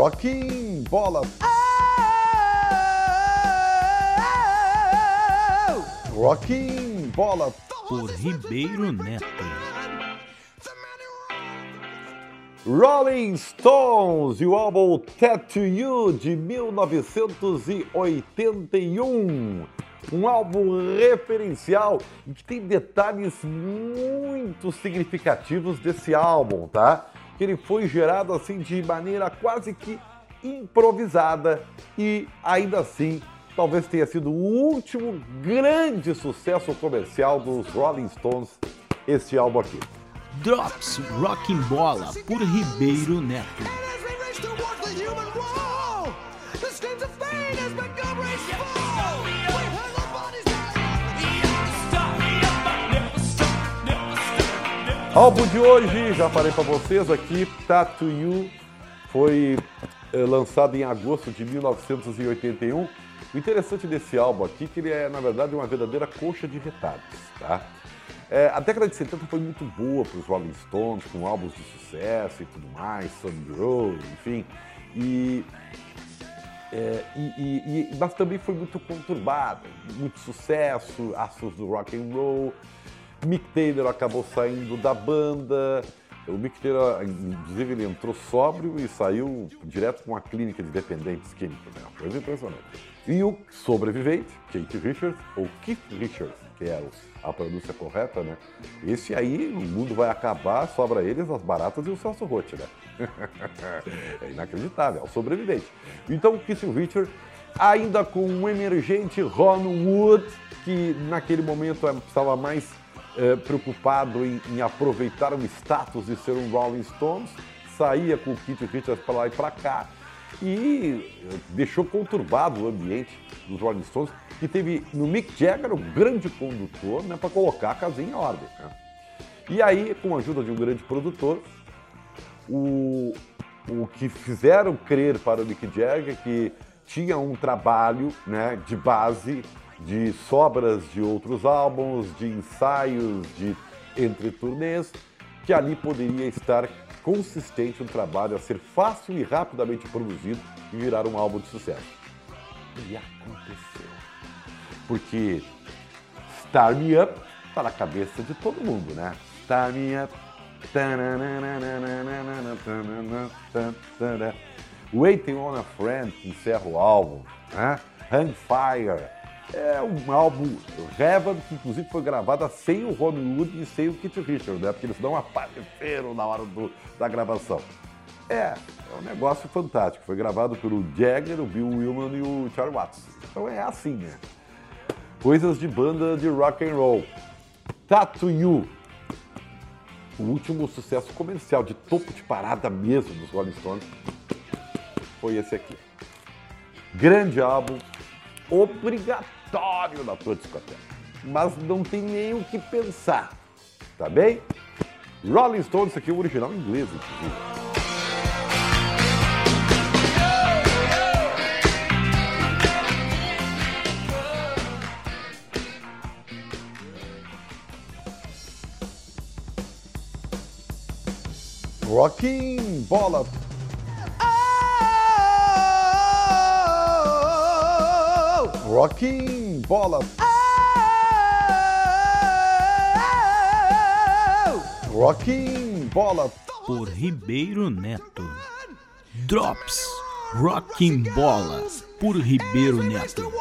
Rocking Bola. Rocking Bola. Por Ribeiro Neto. Rolling Stones e o álbum Tattoo You de 1981. Um álbum referencial e que tem detalhes muito significativos desse álbum, tá? Que ele foi gerado assim de maneira quase que improvisada e ainda assim talvez tenha sido o último grande sucesso comercial dos Rolling Stones, esse álbum aqui. Drops Rocking Bola por Ribeiro Neto. Álbum de hoje, já falei para vocês aqui, Tattoo You, foi eh, lançado em agosto de 1981. O interessante desse álbum aqui é que ele é, na verdade, uma verdadeira coxa de retalhos, tá? É, a década de 70 foi muito boa para os Rolling Stones, com álbuns de sucesso e tudo mais, Sunny Road, enfim. E, é, e, e, mas também foi muito conturbada, muito sucesso, astros do rock and roll. Mick Taylor acabou saindo da banda. O Mick Taylor, inclusive, ele entrou sóbrio e saiu direto com uma clínica de dependentes químicos. Né? Coisa impressionante. E o sobrevivente, Kate Richards, ou Keith Richards, que é a pronúncia correta, né? Esse aí, o mundo vai acabar, sobra eles as baratas e o Celso Rotti, né? é inacreditável, é o sobrevivente. Então, Keith Richards, ainda com um emergente Ron Wood, que naquele momento estava mais é, preocupado em, em, aproveitar o status de ser um Rolling Stones, saía com o Keith Richards para lá e para cá e deixou conturbado o ambiente dos Rolling Stones, que teve no Mick Jagger o grande condutor né, para colocar a casinha em ordem. Né? E aí, com a ajuda de um grande produtor, o, o que fizeram crer para o Mick Jagger que tinha um trabalho né, de base de sobras de outros álbuns, de ensaios, de entre turnês, que ali poderia estar consistente um trabalho a ser fácil e rapidamente produzido e virar um álbum de sucesso. E aconteceu. Porque Star Me Up está na cabeça de todo mundo, né? Star Me Up. Waiting on a Friend encerra o álbum. Né? Hang Fire é um álbum Revan, que inclusive foi gravado sem o Ron Wood e sem o Kit Richards, né? Porque eles não apareceram na hora do, da gravação. É, é um negócio fantástico. Foi gravado pelo Jagger, o Bill Willman e o Charlie Watts. Então é assim, né? Coisas de banda de rock and roll. Tattoo You. O último sucesso comercial de topo de parada mesmo dos Rolling Stones foi esse aqui. Grande álbum, obrigatório na tua discoteca. Mas não tem nem o que pensar, tá bem? Rolling Stones, aqui é o original inglês, inclusive. Bola Rocking Bola. Rocking Bola. Por Ribeiro Neto. Drops. Rocking Bola. Por Ribeiro Neto.